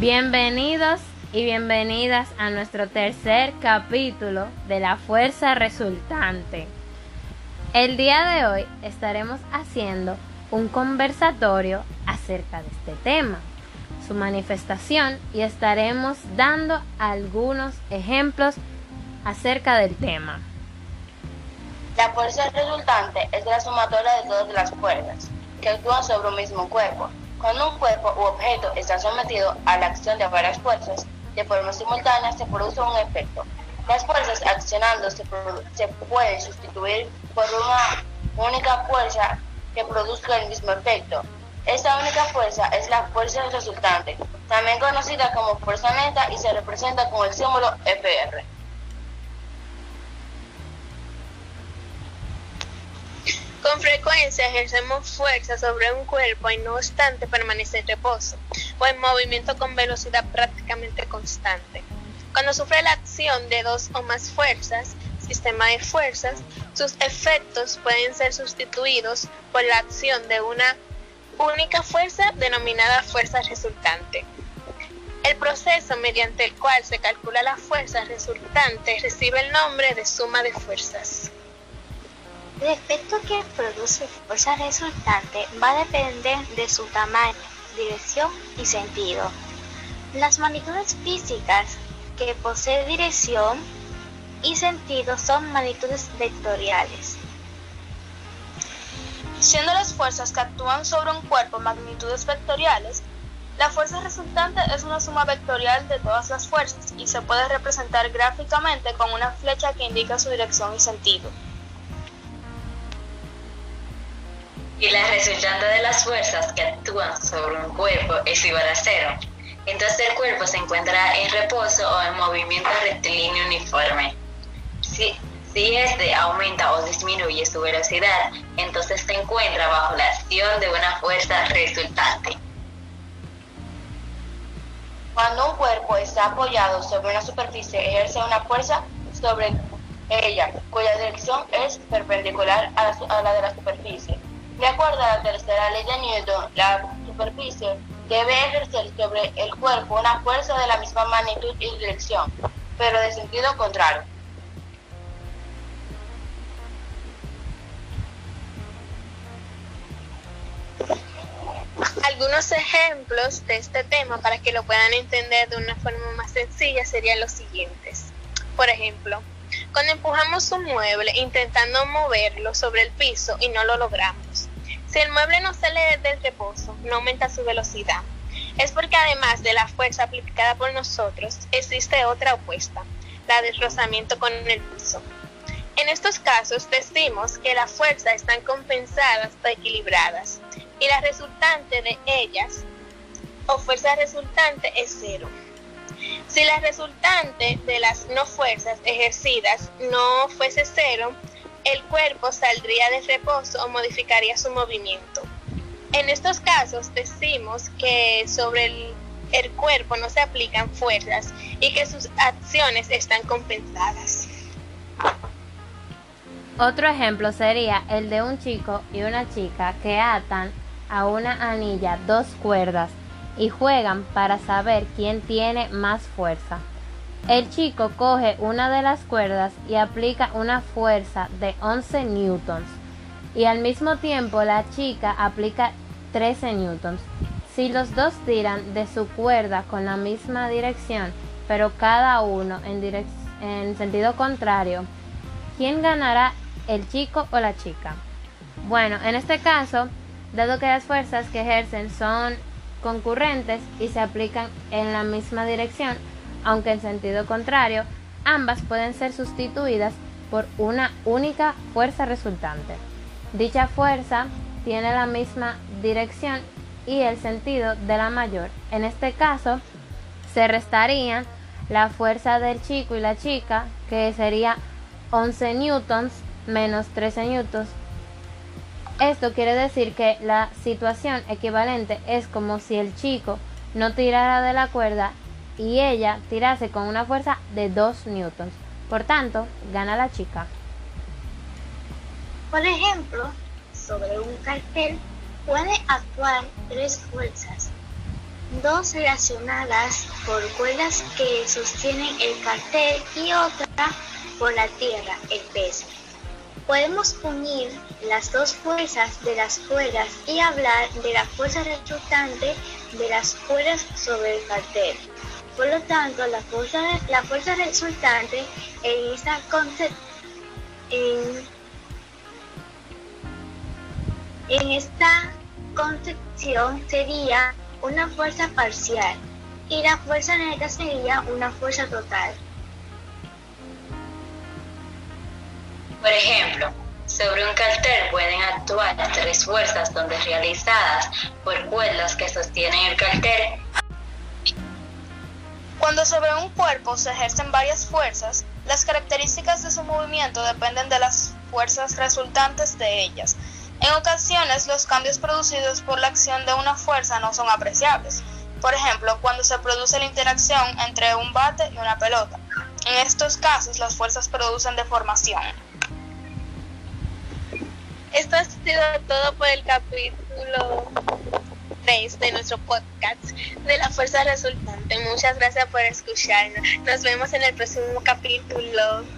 Bienvenidos y bienvenidas a nuestro tercer capítulo de la fuerza resultante. El día de hoy estaremos haciendo un conversatorio acerca de este tema, su manifestación y estaremos dando algunos ejemplos acerca del tema. La fuerza resultante es la sumatoria de todas las fuerzas que actúan sobre un mismo cuerpo. Cuando un cuerpo u objeto está sometido a la acción de varias fuerzas, de forma simultánea se produce un efecto. Las fuerzas accionando se, pueden sustituir por una única fuerza que produzca el mismo efecto. Esta única fuerza es la fuerza resultante, también conocida como fuerza neta y se representa con el símbolo FR. Frecuencia ejercemos fuerza sobre un cuerpo y no obstante permanece en reposo o en movimiento con velocidad prácticamente constante. Cuando sufre la acción de dos o más fuerzas, sistema de fuerzas, sus efectos pueden ser sustituidos por la acción de una única fuerza denominada fuerza resultante. El proceso mediante el cual se calcula la fuerza resultante recibe el nombre de suma de fuerzas. El efecto que produce fuerza resultante va a depender de su tamaño, dirección y sentido. Las magnitudes físicas que posee dirección y sentido son magnitudes vectoriales. Siendo las fuerzas que actúan sobre un cuerpo magnitudes vectoriales, la fuerza resultante es una suma vectorial de todas las fuerzas y se puede representar gráficamente con una flecha que indica su dirección y sentido. Y la resultante de las fuerzas que actúan sobre un cuerpo es igual a cero. Entonces el cuerpo se encuentra en reposo o en movimiento rectilíneo uniforme. Si, si este aumenta o disminuye su velocidad, entonces se encuentra bajo la acción de una fuerza resultante. Cuando un cuerpo está apoyado sobre una superficie, ejerce una fuerza sobre ella, cuya dirección es perpendicular a la, a la de la superficie. De acuerdo a la tercera ley de Newton, la superficie debe ejercer sobre el cuerpo una fuerza de la misma magnitud y dirección, pero de sentido contrario. Algunos ejemplos de este tema para que lo puedan entender de una forma más sencilla serían los siguientes. Por ejemplo, cuando empujamos un mueble intentando moverlo sobre el piso y no lo logramos. Si el mueble no sale del reposo, no aumenta su velocidad. Es porque además de la fuerza aplicada por nosotros, existe otra opuesta, la del rozamiento con el piso. En estos casos decimos que las fuerzas están compensadas o equilibradas y la resultante de ellas o fuerza resultante es cero. Si la resultante de las no fuerzas ejercidas no fuese cero, el cuerpo saldría de reposo o modificaría su movimiento. En estos casos decimos que sobre el, el cuerpo no se aplican fuerzas y que sus acciones están compensadas. Otro ejemplo sería el de un chico y una chica que atan a una anilla dos cuerdas y juegan para saber quién tiene más fuerza. El chico coge una de las cuerdas y aplica una fuerza de 11 newtons y al mismo tiempo la chica aplica 13 newtons. Si los dos tiran de su cuerda con la misma dirección, pero cada uno en, en sentido contrario, ¿quién ganará, el chico o la chica? Bueno, en este caso, dado que las fuerzas que ejercen son concurrentes y se aplican en la misma dirección, aunque en sentido contrario, ambas pueden ser sustituidas por una única fuerza resultante. Dicha fuerza tiene la misma dirección y el sentido de la mayor. En este caso, se restaría la fuerza del chico y la chica, que sería 11 newtons menos 13 newtons. Esto quiere decir que la situación equivalente es como si el chico no tirara de la cuerda y ella tirase con una fuerza de 2 newtons. Por tanto, gana la chica. Por ejemplo, sobre un cartel puede actuar tres fuerzas. dos relacionadas por cuerdas que sostienen el cartel y otra por la tierra, el peso. Podemos unir las dos fuerzas de las cuerdas y hablar de la fuerza resultante de las cuerdas sobre el cartel. Por lo tanto, la fuerza, la fuerza resultante en esta en, en esta concepción sería una fuerza parcial y la fuerza neta sería una fuerza total. Por ejemplo, sobre un cartel pueden actuar tres fuerzas donde realizadas por cuerdas que sostienen el cartel. Cuando sobre un cuerpo se ejercen varias fuerzas, las características de su movimiento dependen de las fuerzas resultantes de ellas. En ocasiones los cambios producidos por la acción de una fuerza no son apreciables. Por ejemplo, cuando se produce la interacción entre un bate y una pelota. En estos casos las fuerzas producen deformación. Esto ha sido todo por el capítulo 3 de nuestro podcast de la fuerza resultante. Muchas gracias por escucharnos. Nos vemos en el próximo capítulo.